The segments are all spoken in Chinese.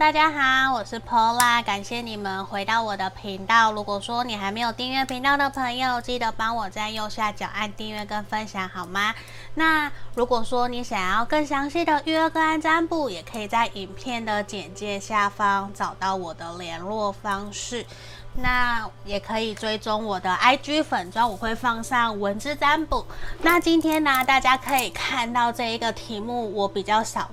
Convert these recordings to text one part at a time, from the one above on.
大家好，我是 Pola，感谢你们回到我的频道。如果说你还没有订阅频道的朋友，记得帮我在右下角按订阅跟分享，好吗？那如果说你想要更详细的预约个案占卜，也可以在影片的简介下方找到我的联络方式。那也可以追踪我的 IG 粉砖，我会放上文字占卜。那今天呢，大家可以看到这一个题目，我比较少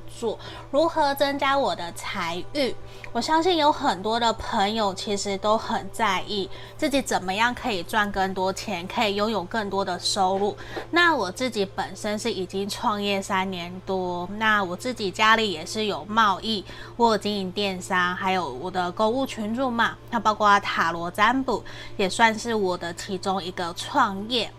如何增加我的财运？我相信有很多的朋友其实都很在意自己怎么样可以赚更多钱，可以拥有更多的收入。那我自己本身是已经创业三年多，那我自己家里也是有贸易，我有经营电商，还有我的购物群组嘛，那包括。塔罗占卜也算是我的其中一个创业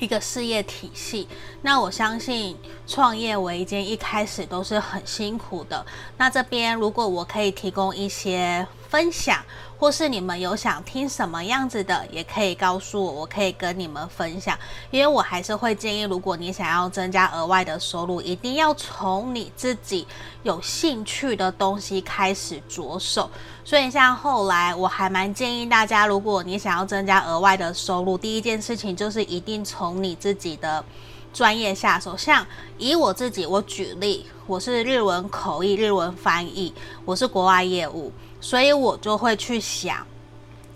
一个事业体系。那我相信创业维艰一开始都是很辛苦的。那这边如果我可以提供一些分享，或是你们有想听什么样子的，也可以告诉我，我可以跟你们分享。因为我还是会建议，如果你想要增加额外的收入，一定要从你自己有兴趣的东西开始着手。所以像后来，我还蛮建议大家，如果你想要增加额外的收入，第一件事情就是一定从你自己的专业下手。像以我自己，我举例，我是日文口译、日文翻译，我是国外业务。所以我就会去想，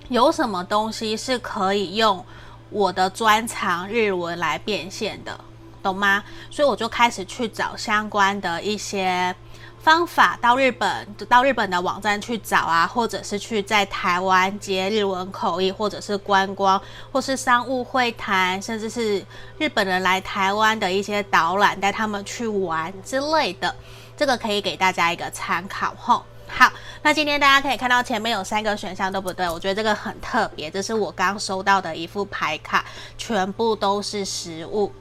有什么东西是可以用我的专长日文来变现的，懂吗？所以我就开始去找相关的一些方法，到日本，到日本的网站去找啊，或者是去在台湾接日文口译，或者是观光，或是商务会谈，甚至是日本人来台湾的一些导览，带他们去玩之类的，这个可以给大家一个参考吼。好，那今天大家可以看到前面有三个选项，对不对？我觉得这个很特别，这是我刚收到的一副牌卡，全部都是实物。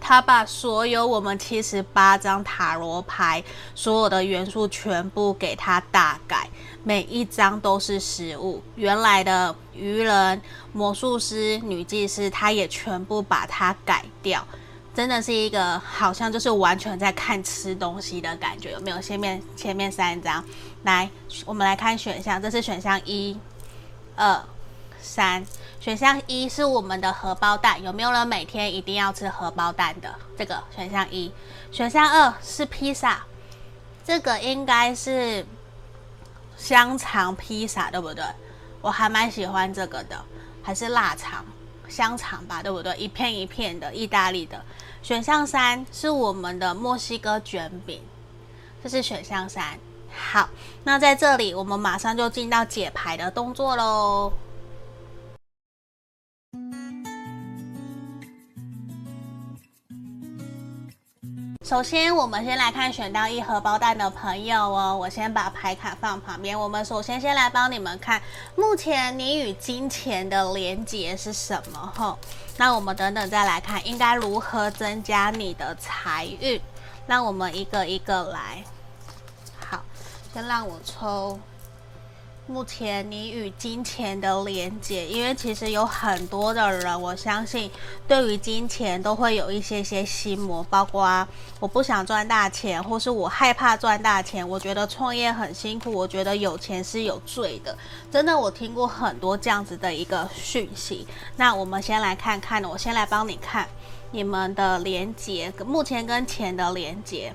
他把所有我们七十八张塔罗牌所有的元素全部给他大改，每一张都是实物。原来的愚人、魔术师、女祭司，他也全部把它改掉。真的是一个好像就是完全在看吃东西的感觉，有没有？前面前面三张，来，我们来看选项，这是选项一、二、三。选项一是我们的荷包蛋，有没有人每天一定要吃荷包蛋的？这个选项一。选项二是披萨，这个应该是香肠披萨，对不对？我还蛮喜欢这个的，还是腊肠？香肠吧，对不对？一片一片的，意大利的。选项三是我们的墨西哥卷饼，这是选项三。好，那在这里我们马上就进到解牌的动作喽。首先，我们先来看选到一盒包蛋的朋友哦。我先把牌卡放旁边。我们首先先来帮你们看，目前你与金钱的连结是什么？吼，那我们等等再来看，应该如何增加你的财运？那我们一个一个来。好，先让我抽。目前你与金钱的连接，因为其实有很多的人，我相信对于金钱都会有一些些心魔，包括我不想赚大钱，或是我害怕赚大钱。我觉得创业很辛苦，我觉得有钱是有罪的。真的，我听过很多这样子的一个讯息。那我们先来看看，我先来帮你看你们的连接，目前跟钱的连接。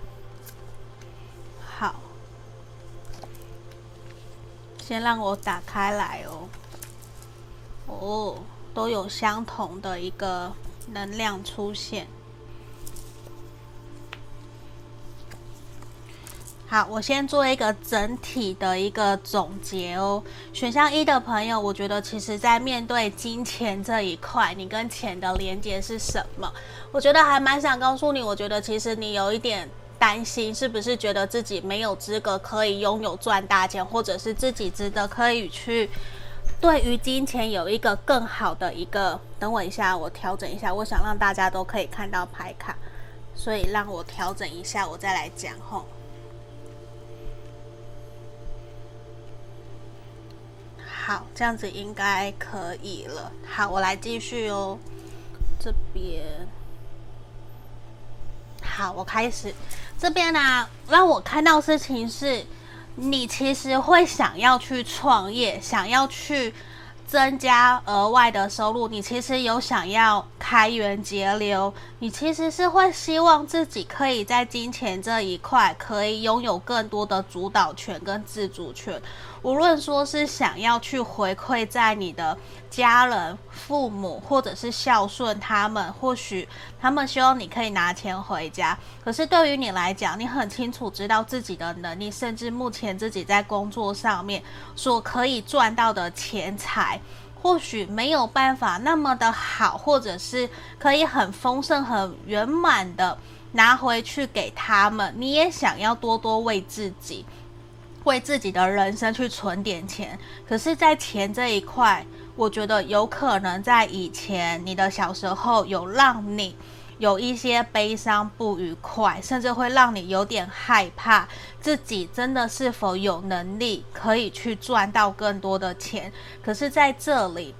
先让我打开来哦，哦，都有相同的一个能量出现。好，我先做一个整体的一个总结哦。选项一的朋友，我觉得其实在面对金钱这一块，你跟钱的连接是什么？我觉得还蛮想告诉你，我觉得其实你有一点。担心是不是觉得自己没有资格可以拥有赚大钱，或者是自己值得可以去对于金钱有一个更好的一个？等我一下，我调整一下，我想让大家都可以看到牌卡，所以让我调整一下，我再来讲吼。好，这样子应该可以了。好，我来继续哦，这边。好，我开始。这边呢、让我看到事情是，你其实会想要去创业，想要去。增加额外的收入，你其实有想要开源节流，你其实是会希望自己可以在金钱这一块可以拥有更多的主导权跟自主权。无论说是想要去回馈在你的家人、父母，或者是孝顺他们，或许他们希望你可以拿钱回家。可是对于你来讲，你很清楚知道自己的能力，甚至目前自己在工作上面所可以赚到的钱财，或许没有办法那么的好，或者是可以很丰盛、很圆满的拿回去给他们。你也想要多多为自己。为自己的人生去存点钱，可是，在钱这一块，我觉得有可能在以前你的小时候有让你有一些悲伤、不愉快，甚至会让你有点害怕自己真的是否有能力可以去赚到更多的钱。可是，在这里，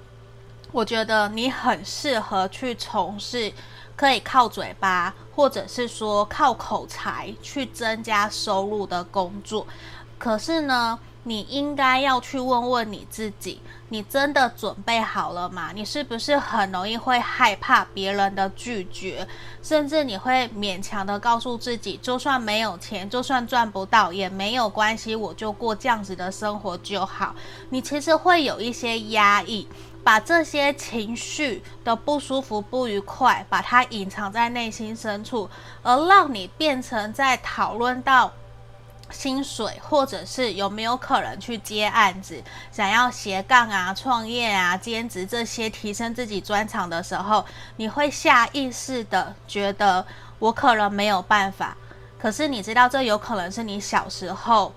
我觉得你很适合去从事可以靠嘴巴，或者是说靠口才去增加收入的工作。可是呢，你应该要去问问你自己，你真的准备好了吗？你是不是很容易会害怕别人的拒绝，甚至你会勉强的告诉自己，就算没有钱，就算赚不到也没有关系，我就过这样子的生活就好。你其实会有一些压抑，把这些情绪的不舒服、不愉快，把它隐藏在内心深处，而让你变成在讨论到。薪水，或者是有没有可能去接案子，想要斜杠啊、创业啊、兼职这些提升自己专长的时候，你会下意识的觉得我可能没有办法。可是你知道，这有可能是你小时候。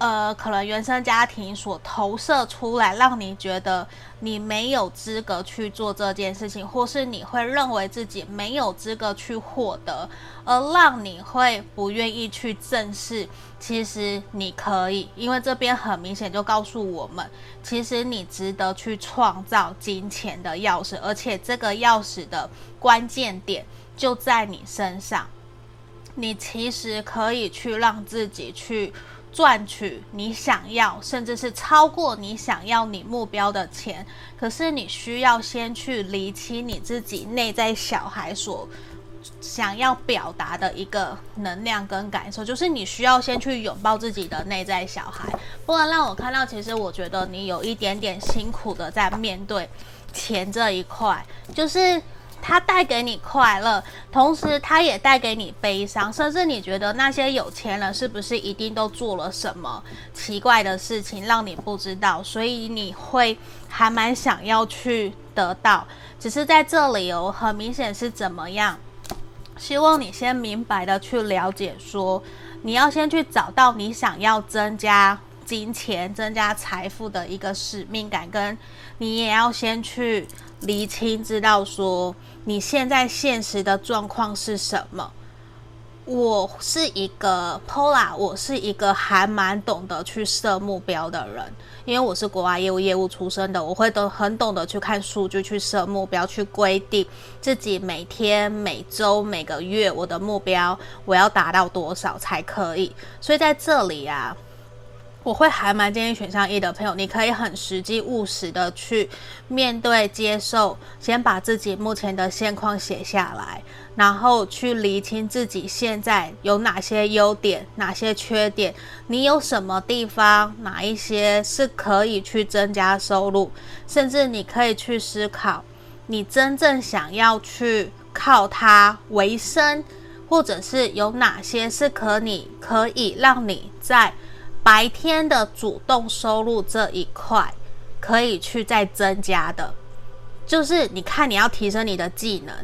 呃，可能原生家庭所投射出来，让你觉得你没有资格去做这件事情，或是你会认为自己没有资格去获得，而让你会不愿意去正视。其实你可以，因为这边很明显就告诉我们，其实你值得去创造金钱的钥匙，而且这个钥匙的关键点就在你身上。你其实可以去让自己去。赚取你想要，甚至是超过你想要你目标的钱，可是你需要先去厘清你自己内在小孩所想要表达的一个能量跟感受，就是你需要先去拥抱自己的内在小孩，不然让我看到，其实我觉得你有一点点辛苦的在面对钱这一块，就是。它带给你快乐，同时它也带给你悲伤，甚至你觉得那些有钱人是不是一定都做了什么奇怪的事情让你不知道？所以你会还蛮想要去得到，只是在这里哦，很明显是怎么样？希望你先明白的去了解说，说你要先去找到你想要增加金钱、增加财富的一个使命感，跟你也要先去厘清，知道说。你现在现实的状况是什么？我是一个 Pola，我是一个还蛮懂得去设目标的人，因为我是国外业务业务出身的，我会都很懂得去看数据，去设目标，去规定自己每天、每周、每个月我的目标，我要达到多少才可以。所以在这里啊。我会还蛮建议选项一的朋友，你可以很实际务实的去面对、接受，先把自己目前的现况写下来，然后去厘清自己现在有哪些优点、哪些缺点，你有什么地方、哪一些是可以去增加收入，甚至你可以去思考，你真正想要去靠它为生，或者是有哪些是可你可以让你在。白天的主动收入这一块可以去再增加的，就是你看你要提升你的技能，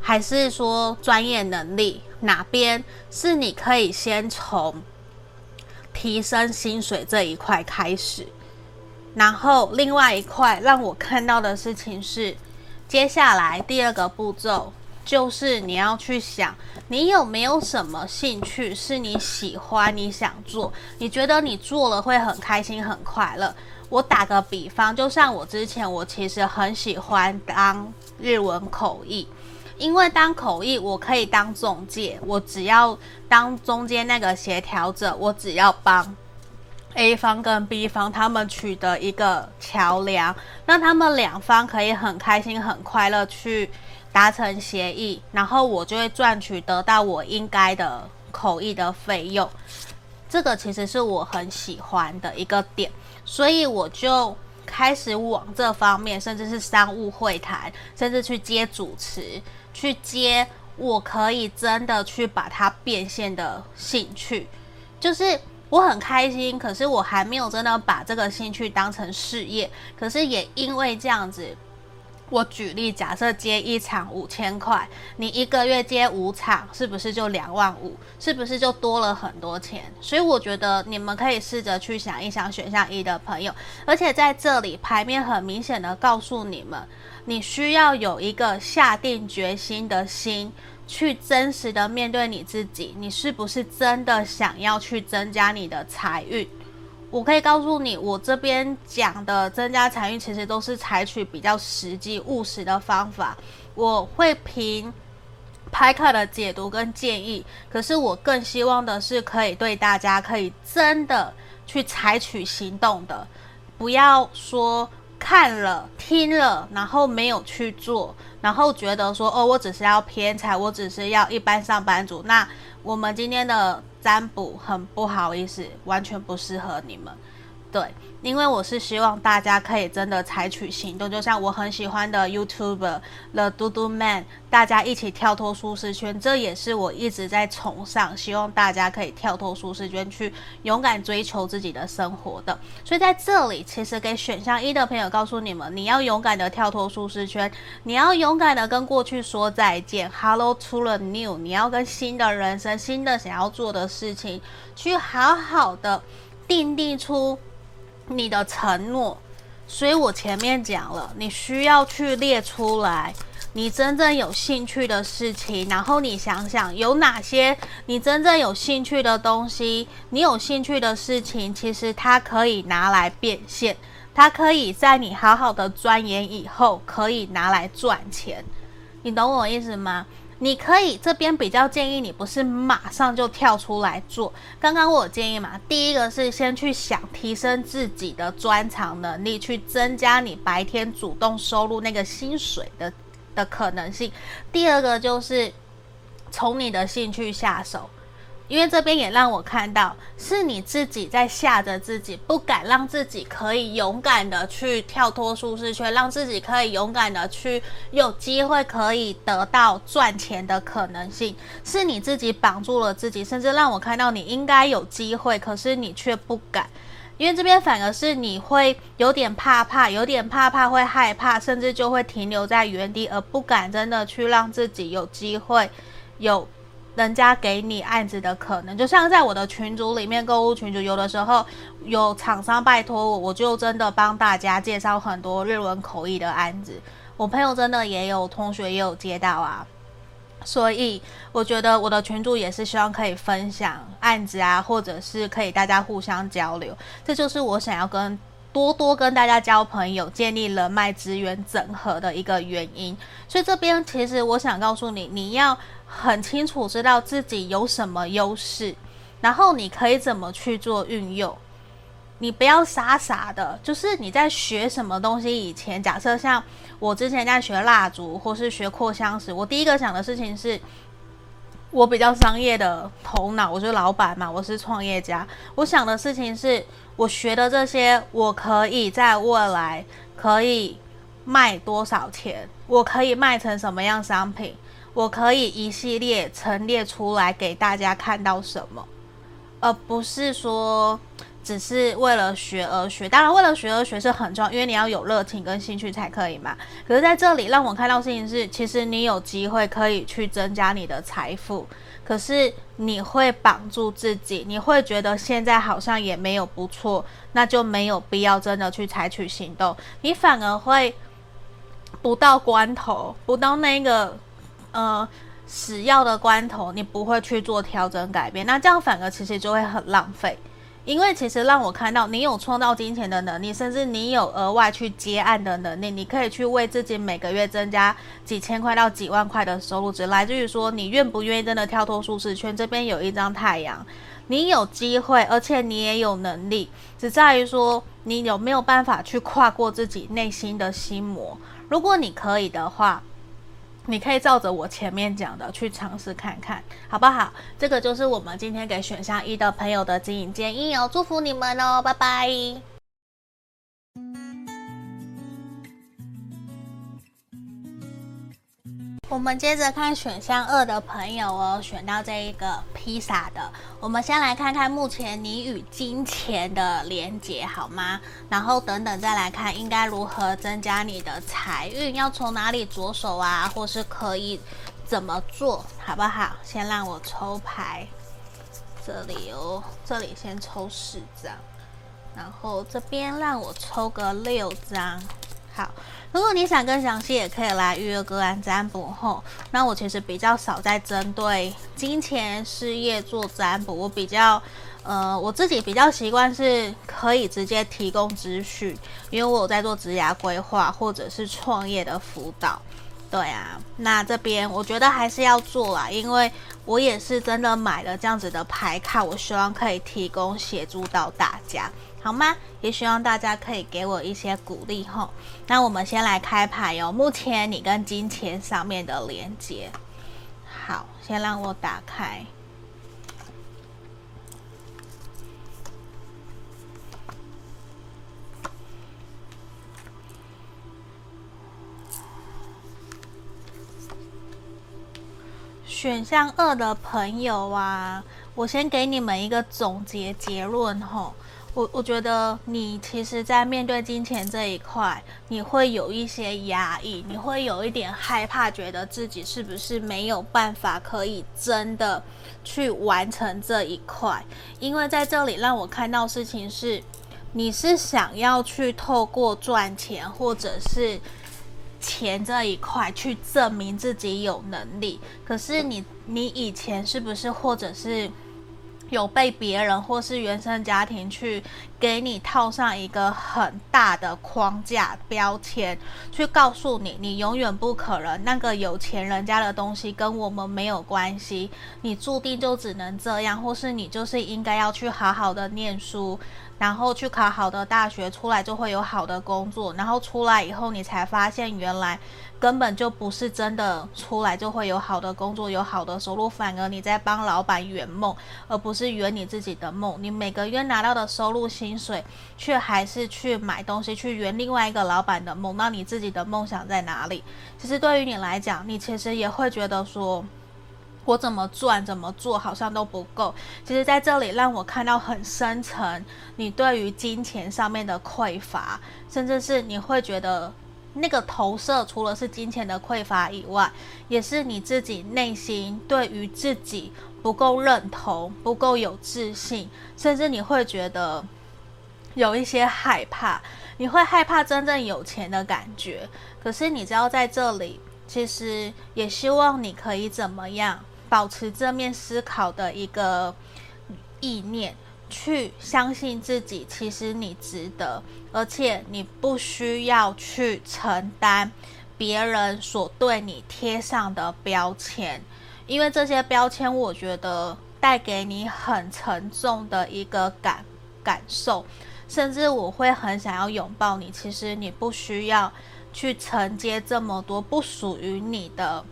还是说专业能力，哪边是你可以先从提升薪水这一块开始，然后另外一块让我看到的事情是，接下来第二个步骤。就是你要去想，你有没有什么兴趣是你喜欢、你想做，你觉得你做了会很开心、很快乐。我打个比方，就像我之前，我其实很喜欢当日文口译，因为当口译我可以当中介，我只要当中间那个协调者，我只要帮 A 方跟 B 方他们取得一个桥梁，让他们两方可以很开心、很快乐去达成协议，然后我就会赚取得到我应该的口译的费用。这个其实是我很喜欢的一个点，所以我就开始往这方面，甚至是商务会谈，甚至去接主持，去接我可以真的去把它变现的兴趣，就是。我很开心，可是我还没有真的把这个兴趣当成事业。可是也因为这样子，我举例，假设接一场五千块，你一个月接五场，是不是就两万五？是不是就多了很多钱？所以我觉得你们可以试着去想一想选项一的朋友，而且在这里牌面很明显的告诉你们，你需要有一个下定决心的心。去真实的面对你自己，你是不是真的想要去增加你的财运？我可以告诉你，我这边讲的增加财运，其实都是采取比较实际务实的方法。我会凭拍客的解读跟建议，可是我更希望的是可以对大家可以真的去采取行动的，不要说。看了听了，然后没有去做，然后觉得说哦，我只是要偏财，我只是要一般上班族。那我们今天的占卜很不好意思，完全不适合你们。对，因为我是希望大家可以真的采取行动，就像我很喜欢的 YouTuber The d o d o Man，大家一起跳脱舒适圈，这也是我一直在崇尚，希望大家可以跳脱舒适圈，去勇敢追求自己的生活的。所以在这里，其实给选项一的朋友告诉你们，你要勇敢的跳脱舒适圈，你要勇敢的跟过去说再见，Hello to the new，你要跟新的人生、新的想要做的事情，去好好的定定出。你的承诺，所以我前面讲了，你需要去列出来你真正有兴趣的事情，然后你想想有哪些你真正有兴趣的东西，你有兴趣的事情，其实它可以拿来变现，它可以在你好好的钻研以后，可以拿来赚钱，你懂我意思吗？你可以这边比较建议你不是马上就跳出来做。刚刚我建议嘛，第一个是先去想提升自己的专长能力，去增加你白天主动收入那个薪水的的可能性。第二个就是从你的兴趣下手。因为这边也让我看到，是你自己在吓着自己，不敢让自己可以勇敢的去跳脱舒适圈，让自己可以勇敢的去有机会可以得到赚钱的可能性，是你自己绑住了自己，甚至让我看到你应该有机会，可是你却不敢。因为这边反而是你会有点怕怕，有点怕怕会害怕，甚至就会停留在原地，而不敢真的去让自己有机会有。人家给你案子的可能，就像在我的群组里面，购物群组，有的时候有厂商拜托我，我就真的帮大家介绍很多日文口译的案子。我朋友真的也有，同学也有接到啊，所以我觉得我的群组也是希望可以分享案子啊，或者是可以大家互相交流。这就是我想要跟多多跟大家交朋友、建立人脉资源整合的一个原因。所以这边其实我想告诉你，你要。很清楚知道自己有什么优势，然后你可以怎么去做运用。你不要傻傻的，就是你在学什么东西以前，假设像我之前在学蜡烛或是学扩香时，我第一个想的事情是，我比较商业的头脑，我是老板嘛，我是创业家，我想的事情是我学的这些，我可以在未来可以卖多少钱，我可以卖成什么样商品。我可以一系列陈列出来给大家看到什么，而不是说只是为了学而学。当然，为了学而学是很重要，因为你要有热情跟兴趣才可以嘛。可是在这里让我看到事情是，其实你有机会可以去增加你的财富，可是你会绑住自己，你会觉得现在好像也没有不错，那就没有必要真的去采取行动。你反而会不到关头，不到那个。呃，死要的关头，你不会去做调整改变，那这样反而其实就会很浪费，因为其实让我看到你有创造金钱的能力，甚至你有额外去接案的能力，你可以去为自己每个月增加几千块到几万块的收入，只来自于说你愿不愿意真的跳脱舒适圈。这边有一张太阳，你有机会，而且你也有能力，只在于说你有没有办法去跨过自己内心的心魔。如果你可以的话。你可以照着我前面讲的去尝试看看，好不好？这个就是我们今天给选项一的朋友的指引建议哦，祝福你们哦，拜拜。我们接着看选项二的朋友哦，选到这一个披萨的。我们先来看看目前你与金钱的连结好吗？然后等等再来看应该如何增加你的财运，要从哪里着手啊？或是可以怎么做好不好？先让我抽牌，这里哦，这里先抽四张，然后这边让我抽个六张，好。如果你想更详细，也可以来预约个案占卜后。那我其实比较少在针对金钱事业做占卜，我比较，呃，我自己比较习惯是可以直接提供资讯，因为我有在做职涯规划或者是创业的辅导。对啊，那这边我觉得还是要做啦，因为我也是真的买了这样子的牌卡，我希望可以提供协助到大家。好吗？也希望大家可以给我一些鼓励吼。那我们先来开牌哟。目前你跟金钱上面的连接，好，先让我打开。选项二的朋友啊，我先给你们一个总结结论吼。我我觉得你其实，在面对金钱这一块，你会有一些压抑，你会有一点害怕，觉得自己是不是没有办法可以真的去完成这一块？因为在这里让我看到事情是，你是想要去透过赚钱或者是钱这一块去证明自己有能力，可是你你以前是不是或者是？有被别人或是原生家庭去给你套上一个很大的框架标签，去告诉你你永远不可能，那个有钱人家的东西跟我们没有关系，你注定就只能这样，或是你就是应该要去好好的念书，然后去考好的大学，出来就会有好的工作，然后出来以后你才发现原来。根本就不是真的出来就会有好的工作，有好的收入，反而你在帮老板圆梦，而不是圆你自己的梦。你每个月拿到的收入薪水，却还是去买东西去圆另外一个老板的梦。那你自己的梦想在哪里？其实对于你来讲，你其实也会觉得说，我怎么赚怎么做好像都不够。其实在这里让我看到很深层，你对于金钱上面的匮乏，甚至是你会觉得。那个投射除了是金钱的匮乏以外，也是你自己内心对于自己不够认同、不够有自信，甚至你会觉得有一些害怕，你会害怕真正有钱的感觉。可是你知道，在这里，其实也希望你可以怎么样保持正面思考的一个意念。去相信自己，其实你值得，而且你不需要去承担别人所对你贴上的标签，因为这些标签，我觉得带给你很沉重的一个感感受，甚至我会很想要拥抱你。其实你不需要去承接这么多不属于你的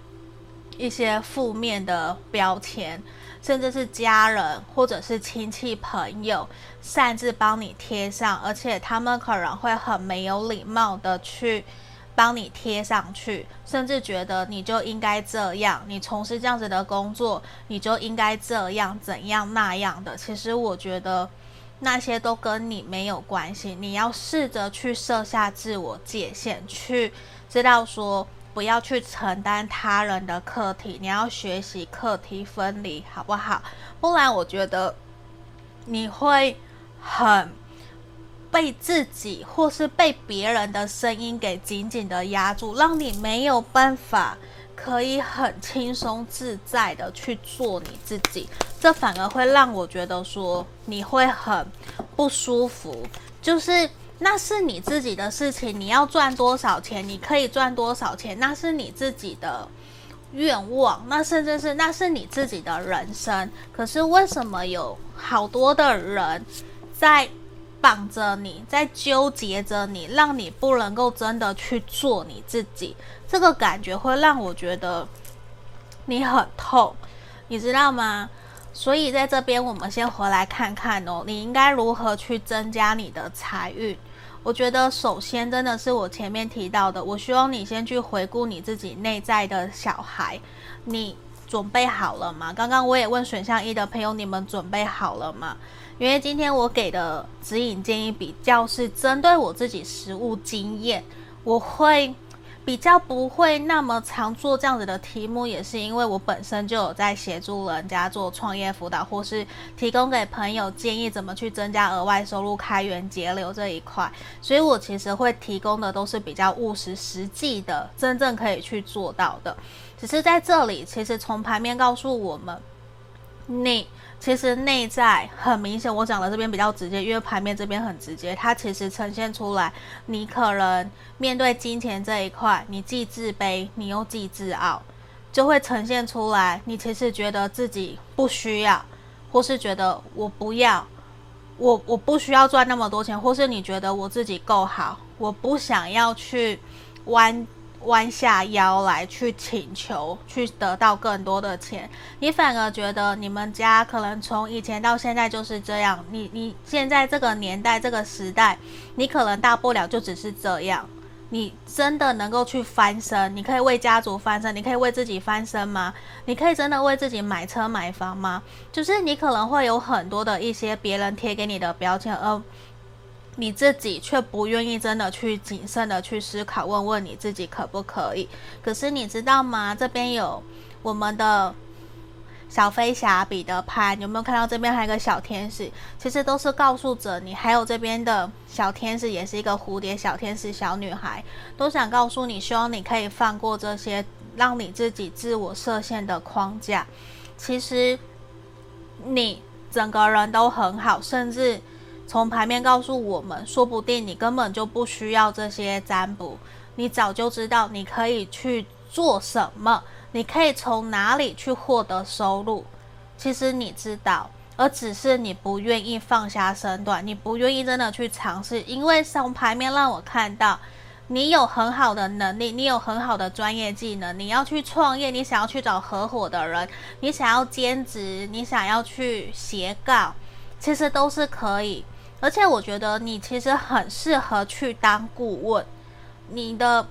一些负面的标签。甚至是家人或者是亲戚朋友擅自帮你贴上，而且他们可能会很没有礼貌的去帮你贴上去，甚至觉得你就应该这样，你从事这样子的工作，你就应该这样怎样那样的。其实我觉得那些都跟你没有关系，你要试着去设下自我界限，去知道说。不要去承担他人的课题，你要学习课题分离，好不好？不然我觉得你会很被自己或是被别人的声音给紧紧的压住，让你没有办法可以很轻松自在的去做你自己，这反而会让我觉得说你会很不舒服。就是那是你自己的事情，你要赚多少钱，你可以赚多少钱，那是你自己的愿望，那甚至是那是你自己的人生。可是为什么有好多的人在绑着你，在纠结着你，让你不能够真的去做你自己？这个感觉会让我觉得你很痛，你知道吗？所以在这边，我们先回来看看哦，你应该如何去增加你的财运？我觉得首先真的是我前面提到的，我希望你先去回顾你自己内在的小孩，你准备好了吗？刚刚我也问选项一的朋友，你们准备好了吗？因为今天我给的指引建议比较是针对我自己实物经验，我会比较不会那么常做这样子的题目，也是因为我本身就有在协助人家做创业辅导，或是提供给朋友建议怎么去增加额外收入、开源节流这一块，所以我其实会提供的都是比较务实、实际的，真正可以去做到的。只是在这里，其实从牌面告诉我们，你。其实内在很明显，我讲的这边比较直接，因为牌面这边很直接，它其实呈现出来，你可能面对金钱这一块，你既自卑，你又既自傲，就会呈现出来，你其实觉得自己不需要，或是觉得我不要，我我不需要赚那么多钱，或是你觉得我自己够好，我不想要去弯。弯下腰来去请求，去得到更多的钱，你反而觉得你们家可能从以前到现在就是这样。你你现在这个年代这个时代，你可能大不了就只是这样。你真的能够去翻身？你可以为家族翻身？你可以为自己翻身吗？你可以真的为自己买车买房吗？就是你可能会有很多的一些别人贴给你的标签，而。你自己却不愿意真的去谨慎的去思考，问问你自己可不可以？可是你知道吗？这边有我们的小飞侠彼得潘，有没有看到这边还有个小天使？其实都是告诉着你，还有这边的小天使也是一个蝴蝶小天使小女孩，都想告诉你，希望你可以放过这些让你自己自我设限的框架。其实你整个人都很好，甚至。从牌面告诉我们，说不定你根本就不需要这些占卜，你早就知道你可以去做什么，你可以从哪里去获得收入。其实你知道，而只是你不愿意放下身段，你不愿意真的去尝试。因为从牌面让我看到，你有很好的能力，你有很好的专业技能，你要去创业，你想要去找合伙的人，你想要兼职，你想要去斜杠，其实都是可以。而且我觉得你其实很适合去当顾问，你的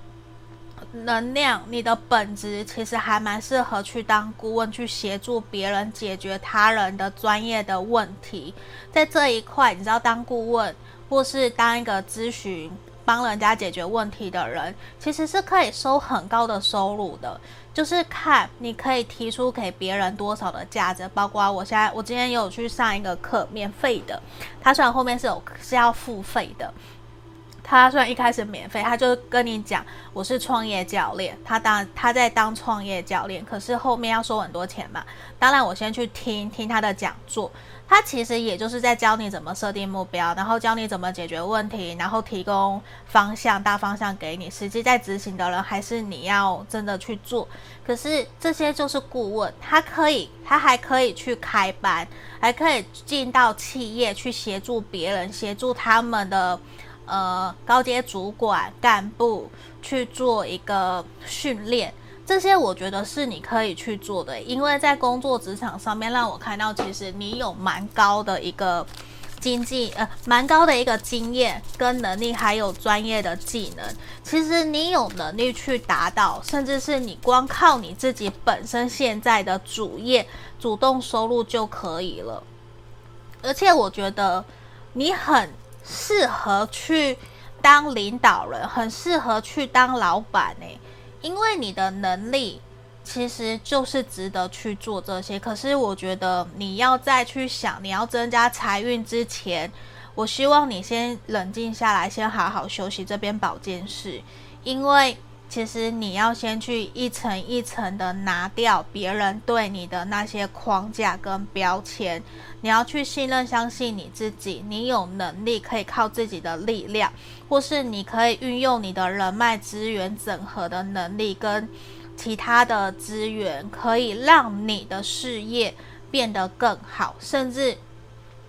能量、你的本质其实还蛮适合去当顾问，去协助别人解决他人的专业的问题。在这一块，你知道，当顾问或是当一个咨询。帮人家解决问题的人，其实是可以收很高的收入的。就是看你可以提出给别人多少的价值，包括我现在，我今天有去上一个课，免费的。他虽然后面是有是要付费的，他虽然一开始免费，他就跟你讲我是创业教练，他当他在当创业教练，可是后面要收很多钱嘛。当然，我先去听听他的讲座。他其实也就是在教你怎么设定目标，然后教你怎么解决问题，然后提供方向、大方向给你。实际在执行的人还是你要真的去做。可是这些就是顾问，他可以，他还可以去开班，还可以进到企业去协助别人，协助他们的呃高阶主管干部去做一个训练。这些我觉得是你可以去做的，因为在工作职场上面，让我看到其实你有蛮高的一个经济，呃，蛮高的一个经验跟能力，还有专业的技能。其实你有能力去达到，甚至是你光靠你自己本身现在的主业主动收入就可以了。而且我觉得你很适合去当领导人，很适合去当老板呢。因为你的能力其实就是值得去做这些，可是我觉得你要再去想，你要增加财运之前，我希望你先冷静下来，先好好休息这边保健室，因为其实你要先去一层一层的拿掉别人对你的那些框架跟标签，你要去信任、相信你自己，你有能力可以靠自己的力量，或是你可以运用你的人脉资源整合的能力跟其他的资源，可以让你的事业变得更好，甚至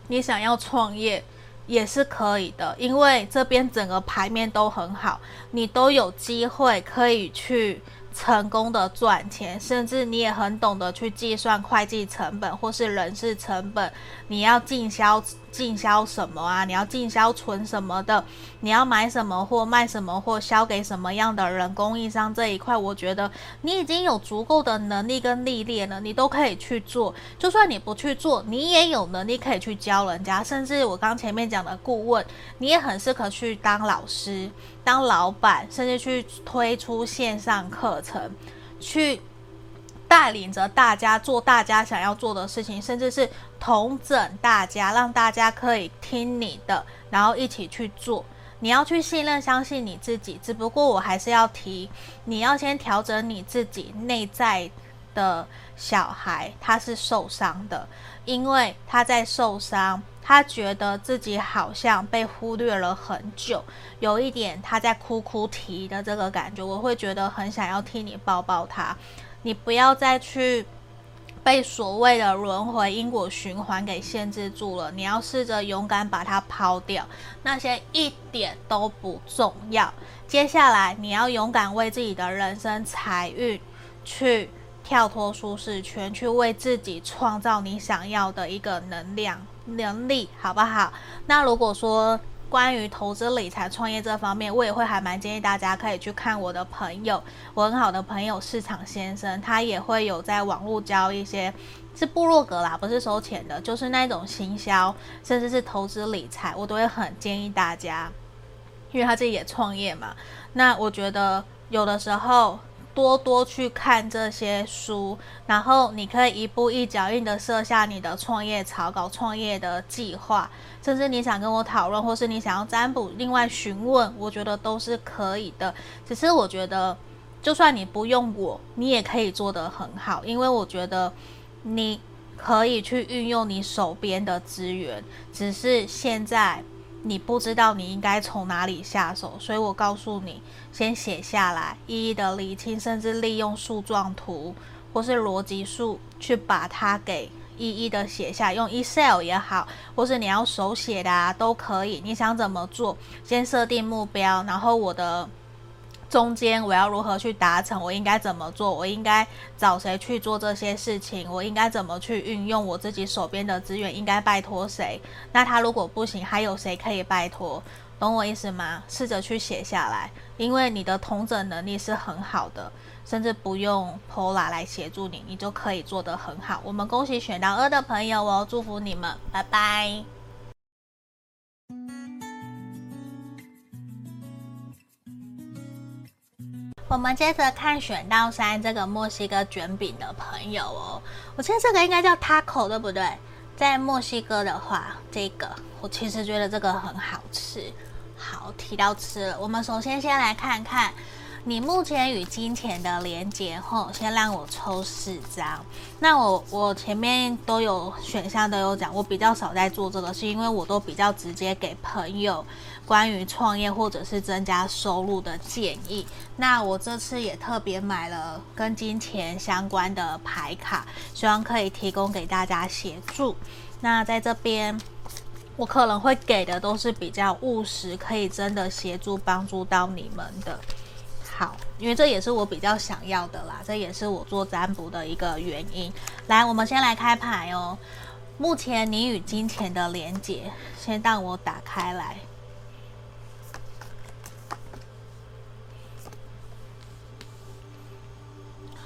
你想要创业。也是可以的，因为这边整个牌面都很好，你都有机会可以去成功的赚钱，甚至你也很懂得去计算会计成本或是人事成本，你要进销。进销什么啊？你要进销存什么的？你要买什么货，卖什么货，销给什么样的人？供应商这一块，我觉得你已经有足够的能力跟历练了，你都可以去做。就算你不去做，你也有能力可以去教人家。甚至我刚前面讲的顾问，你也很适合去当老师、当老板，甚至去推出线上课程，去。带领着大家做大家想要做的事情，甚至是统整大家，让大家可以听你的，然后一起去做。你要去信任、相信你自己。只不过我还是要提，你要先调整你自己内在的小孩，他是受伤的，因为他在受伤，他觉得自己好像被忽略了很久，有一点他在哭哭啼的这个感觉，我会觉得很想要替你抱抱他。你不要再去被所谓的轮回因果循环给限制住了，你要试着勇敢把它抛掉，那些一点都不重要。接下来你要勇敢为自己的人生财运去跳脱舒适圈，去为自己创造你想要的一个能量能力，好不好？那如果说，关于投资理财创业这方面，我也会还蛮建议大家可以去看我的朋友，我很好的朋友市场先生，他也会有在网络教一些是部落格啦，不是收钱的，就是那种行销，甚至是投资理财，我都会很建议大家，因为他自己也创业嘛。那我觉得有的时候。多多去看这些书，然后你可以一步一脚印的设下你的创业草稿、创业的计划，甚至你想跟我讨论，或是你想要占卜，另外询问，我觉得都是可以的。只是我觉得，就算你不用我，你也可以做得很好，因为我觉得你可以去运用你手边的资源，只是现在。你不知道你应该从哪里下手，所以我告诉你，先写下来，一一的理清，甚至利用树状图或是逻辑树去把它给一一的写下，用 Excel 也好，或是你要手写的啊，都可以。你想怎么做？先设定目标，然后我的。中间我要如何去达成？我应该怎么做？我应该找谁去做这些事情？我应该怎么去运用我自己手边的资源？应该拜托谁？那他如果不行，还有谁可以拜托？懂我意思吗？试着去写下来，因为你的同整能力是很好的，甚至不用 Pola 来协助你，你就可以做得很好。我们恭喜选到二的朋友哦，祝福你们，拜拜。我们接着看选到三这个墨西哥卷饼的朋友哦，我记得这个应该叫 taco 对不对？在墨西哥的话，这个我其实觉得这个很好吃。好，提到吃了，我们首先先来看看。你目前与金钱的连接后，先让我抽四张。那我我前面都有选项都有讲，我比较少在做这个，是因为我都比较直接给朋友关于创业或者是增加收入的建议。那我这次也特别买了跟金钱相关的牌卡，希望可以提供给大家协助。那在这边，我可能会给的都是比较务实，可以真的协助帮助到你们的。好，因为这也是我比较想要的啦，这也是我做占卜的一个原因。来，我们先来开牌哦。目前你与金钱的连接，先让我打开来。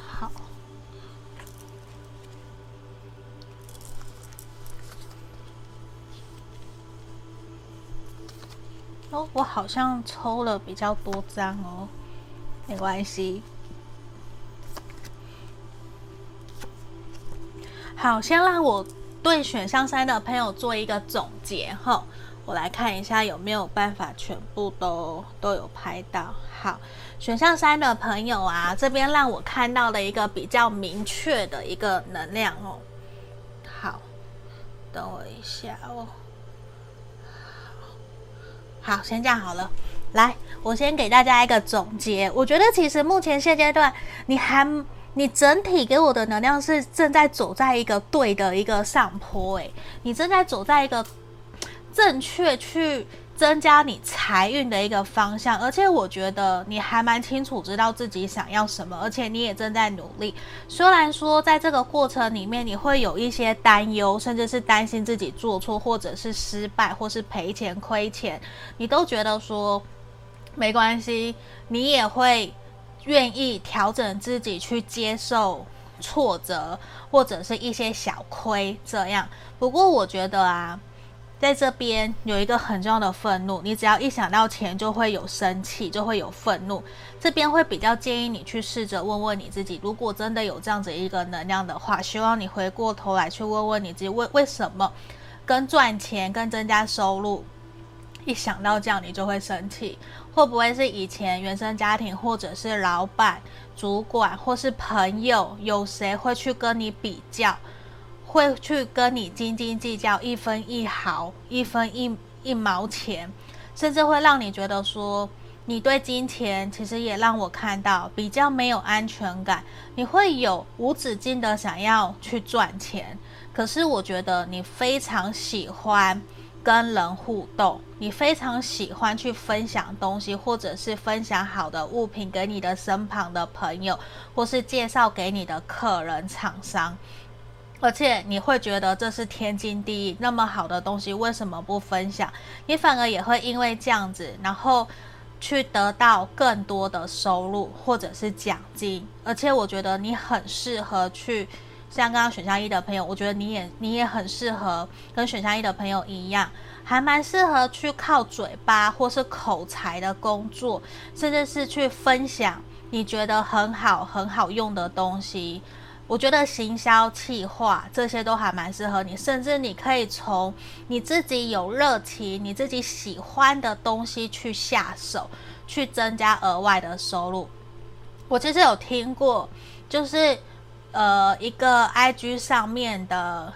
好。哦，我好像抽了比较多张哦。没关系。好，先让我对选项三的朋友做一个总结哈。我来看一下有没有办法全部都都有拍到。好，选项三的朋友啊，这边让我看到了一个比较明确的一个能量哦。好，等我一下哦。好，先这样好了。来，我先给大家一个总结。我觉得其实目前现阶段，你还你整体给我的能量是正在走在一个对的一个上坡，诶，你正在走在一个正确去增加你财运的一个方向，而且我觉得你还蛮清楚知道自己想要什么，而且你也正在努力。虽然说在这个过程里面你会有一些担忧，甚至是担心自己做错，或者是失败，或是赔钱亏钱，你都觉得说。没关系，你也会愿意调整自己去接受挫折，或者是一些小亏这样。不过我觉得啊，在这边有一个很重要的愤怒，你只要一想到钱就会有生气，就会有愤怒。这边会比较建议你去试着问问你自己，如果真的有这样子一个能量的话，希望你回过头来去问问你自己，为为什么跟赚钱、跟增加收入，一想到这样你就会生气。会不会是以前原生家庭，或者是老板、主管，或是朋友，有谁会去跟你比较，会去跟你斤斤计较一分一毫、一分一一毛钱，甚至会让你觉得说，你对金钱其实也让我看到比较没有安全感，你会有无止境的想要去赚钱，可是我觉得你非常喜欢。跟人互动，你非常喜欢去分享东西，或者是分享好的物品给你的身旁的朋友，或是介绍给你的客人、厂商，而且你会觉得这是天经地义，那么好的东西为什么不分享？你反而也会因为这样子，然后去得到更多的收入或者是奖金，而且我觉得你很适合去。像刚刚选项一的朋友，我觉得你也你也很适合跟选项一的朋友一样，还蛮适合去靠嘴巴或是口才的工作，甚至是去分享你觉得很好很好用的东西。我觉得行销企划这些都还蛮适合你，甚至你可以从你自己有热情、你自己喜欢的东西去下手，去增加额外的收入。我其实有听过，就是。呃，一个 IG 上面的，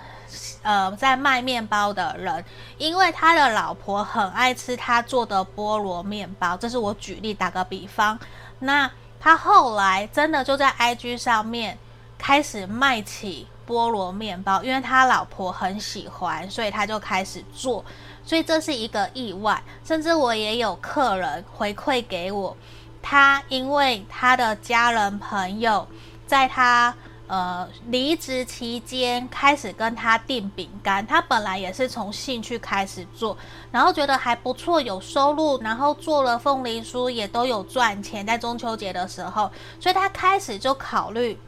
呃，在卖面包的人，因为他的老婆很爱吃他做的菠萝面包，这是我举例打个比方。那他后来真的就在 IG 上面开始卖起菠萝面包，因为他老婆很喜欢，所以他就开始做。所以这是一个意外，甚至我也有客人回馈给我，他因为他的家人朋友在他。呃，离职期间开始跟他订饼干，他本来也是从兴趣开始做，然后觉得还不错，有收入，然后做了凤梨酥也都有赚钱，在中秋节的时候，所以他开始就考虑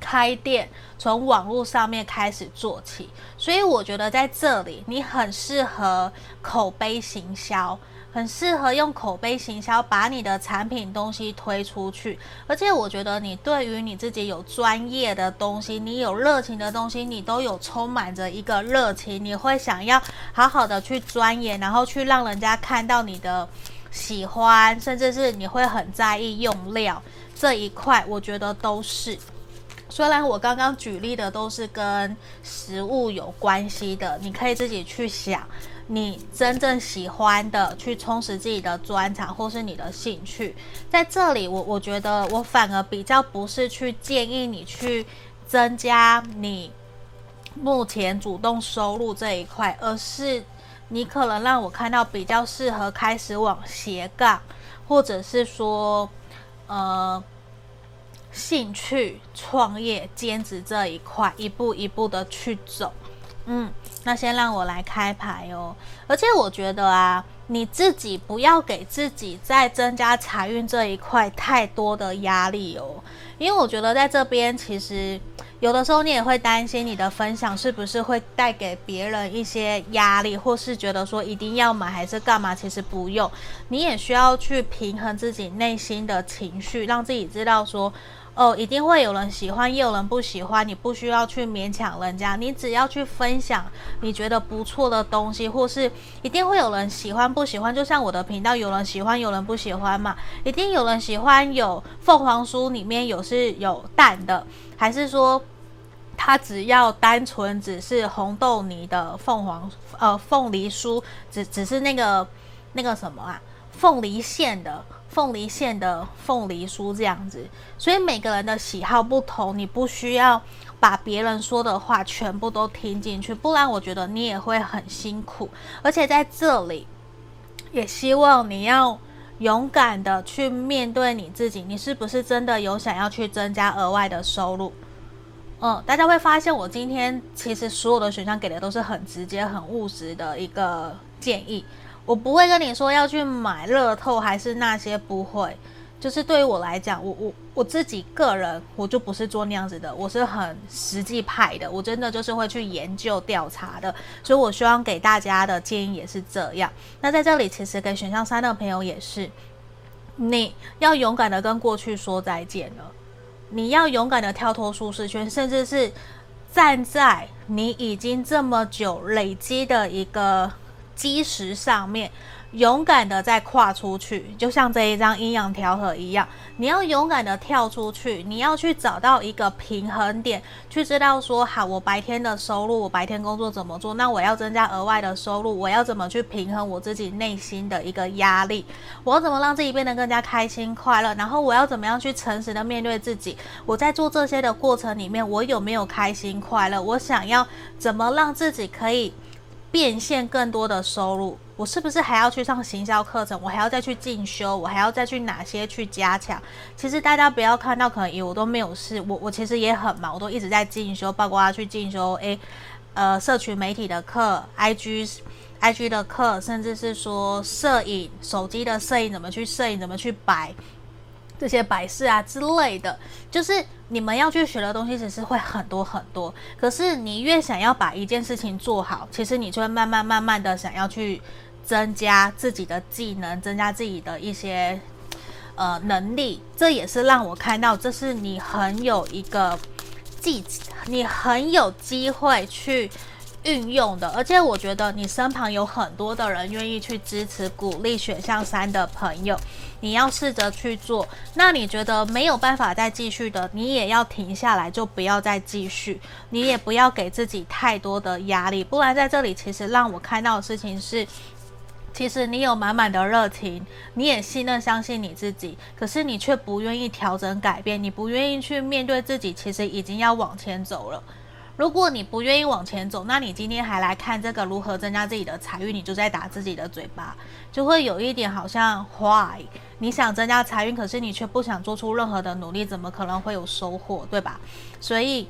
开店，从网络上面开始做起。所以我觉得在这里你很适合口碑行销。很适合用口碑行销，把你的产品东西推出去。而且我觉得你对于你自己有专业的东西，你有热情的东西，你都有充满着一个热情，你会想要好好的去钻研，然后去让人家看到你的喜欢，甚至是你会很在意用料这一块。我觉得都是。虽然我刚刚举例的都是跟食物有关系的，你可以自己去想。你真正喜欢的，去充实自己的专长或是你的兴趣，在这里我我觉得我反而比较不是去建议你去增加你目前主动收入这一块，而是你可能让我看到比较适合开始往斜杠，或者是说呃兴趣创业兼职这一块，一步一步的去走。嗯，那先让我来开牌哦。而且我觉得啊，你自己不要给自己在增加财运这一块太多的压力哦。因为我觉得在这边，其实有的时候你也会担心你的分享是不是会带给别人一些压力，或是觉得说一定要买还是干嘛？其实不用，你也需要去平衡自己内心的情绪，让自己知道说。哦，一定会有人喜欢，也有人不喜欢。你不需要去勉强人家，你只要去分享你觉得不错的东西，或是一定会有人喜欢不喜欢。就像我的频道，有人喜欢，有人不喜欢嘛。一定有人喜欢有凤凰酥里面有是有蛋的，还是说它只要单纯只是红豆泥的凤凰呃凤梨酥，只只是那个那个什么啊，凤梨馅的。凤梨馅的凤梨酥这样子，所以每个人的喜好不同，你不需要把别人说的话全部都听进去，不然我觉得你也会很辛苦。而且在这里，也希望你要勇敢的去面对你自己，你是不是真的有想要去增加额外的收入？嗯，大家会发现我今天其实所有的选项给的都是很直接、很务实的一个建议。我不会跟你说要去买乐透，还是那些不会。就是对于我来讲，我我我自己个人，我就不是做那样子的，我是很实际派的，我真的就是会去研究调查的。所以我希望给大家的建议也是这样。那在这里，其实给选项三的朋友也是，你要勇敢的跟过去说再见了，你要勇敢的跳脱舒适圈，甚至是站在你已经这么久累积的一个。基石上面，勇敢的再跨出去，就像这一张阴阳调和一样，你要勇敢的跳出去，你要去找到一个平衡点，去知道说，好，我白天的收入，我白天工作怎么做？那我要增加额外的收入，我要怎么去平衡我自己内心的一个压力？我要怎么让自己变得更加开心快乐？然后我要怎么样去诚实的面对自己？我在做这些的过程里面，我有没有开心快乐？我想要怎么让自己可以？变现更多的收入，我是不是还要去上行销课程？我还要再去进修？我还要再去哪些去加强？其实大家不要看到可能以我都没有事，我我其实也很忙，我都一直在进修，包括要去进修，诶，呃，社群媒体的课，IG IG 的课，甚至是说摄影，手机的摄影怎么去摄影，怎么去摆。这些摆饰啊之类的，就是你们要去学的东西，其实会很多很多。可是你越想要把一件事情做好，其实你就会慢慢慢慢的想要去增加自己的技能，增加自己的一些呃能力。这也是让我看到，这是你很有一个技，你很有机会去。运用的，而且我觉得你身旁有很多的人愿意去支持、鼓励选项三的朋友，你要试着去做。那你觉得没有办法再继续的，你也要停下来，就不要再继续。你也不要给自己太多的压力，不然在这里其实让我看到的事情是，其实你有满满的热情，你也信任、相信你自己，可是你却不愿意调整、改变，你不愿意去面对自己，其实已经要往前走了。如果你不愿意往前走，那你今天还来看这个如何增加自己的财运，你就在打自己的嘴巴，就会有一点好像 why 你想增加财运，可是你却不想做出任何的努力，怎么可能会有收获，对吧？所以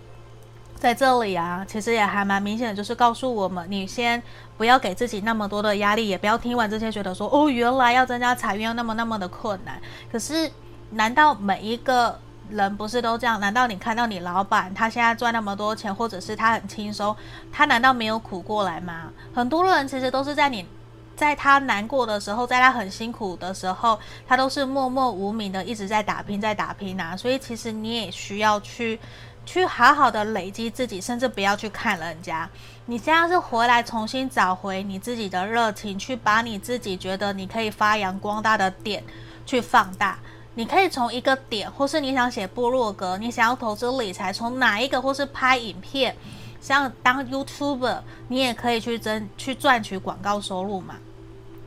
在这里啊，其实也还蛮明显的，就是告诉我们，你先不要给自己那么多的压力，也不要听完这些觉得说，哦，原来要增加财运要那么那么的困难。可是，难道每一个？人不是都这样？难道你看到你老板他现在赚那么多钱，或者是他很轻松，他难道没有苦过来吗？很多人其实都是在你，在他难过的时候，在他很辛苦的时候，他都是默默无名的一直在打拼，在打拼啊。所以其实你也需要去，去好好的累积自己，甚至不要去看人家。你现在是回来重新找回你自己的热情，去把你自己觉得你可以发扬光大的点去放大。你可以从一个点，或是你想写部落格，你想要投资理财，从哪一个，或是拍影片，像当 YouTuber，你也可以去争去赚取广告收入嘛。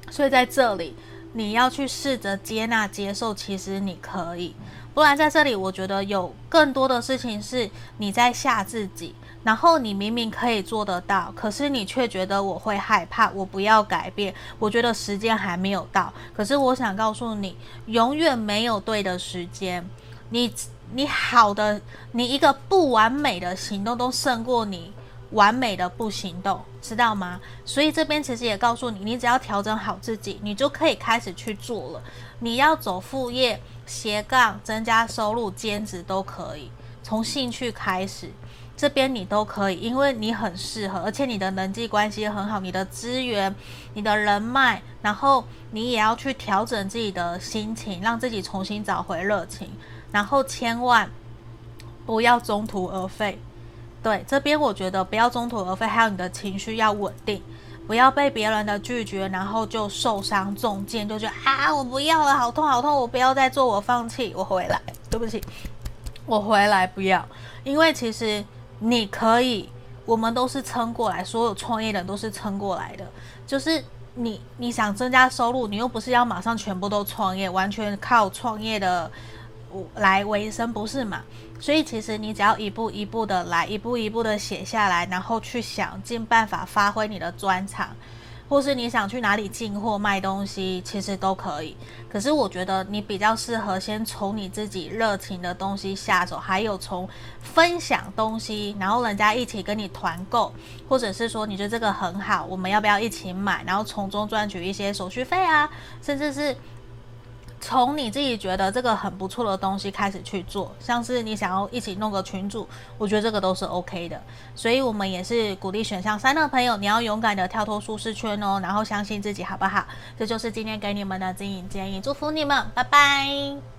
所以在这里，你要去试着接纳、接受，其实你可以。不然在这里，我觉得有更多的事情是你在吓自己。然后你明明可以做得到，可是你却觉得我会害怕，我不要改变。我觉得时间还没有到。可是我想告诉你，永远没有对的时间。你你好的，你一个不完美的行动都胜过你完美的不行动，知道吗？所以这边其实也告诉你，你只要调整好自己，你就可以开始去做了。你要走副业、斜杠、增加收入、兼职都可以，从兴趣开始。这边你都可以，因为你很适合，而且你的人际关系很好，你的资源、你的人脉，然后你也要去调整自己的心情，让自己重新找回热情。然后千万不要中途而废。对，这边我觉得不要中途而废，还有你的情绪要稳定，不要被别人的拒绝，然后就受伤中箭，就觉得啊，我不要了，好痛好痛，我不要再做，我放弃，我回来，对不起，我回来不要，因为其实你可以，我们都是撑过来，所有创业的人都是撑过来的，就是你你想增加收入，你又不是要马上全部都创业，完全靠创业的。来维生不是嘛？所以其实你只要一步一步的来，一步一步的写下来，然后去想尽办法发挥你的专长，或是你想去哪里进货卖东西，其实都可以。可是我觉得你比较适合先从你自己热情的东西下手，还有从分享东西，然后人家一起跟你团购，或者是说你觉得这个很好，我们要不要一起买，然后从中赚取一些手续费啊，甚至是。从你自己觉得这个很不错的东西开始去做，像是你想要一起弄个群组，我觉得这个都是 OK 的。所以，我们也是鼓励选项三的朋友，你要勇敢的跳脱舒适圈哦，然后相信自己，好不好？这就是今天给你们的经营建议，祝福你们，拜拜。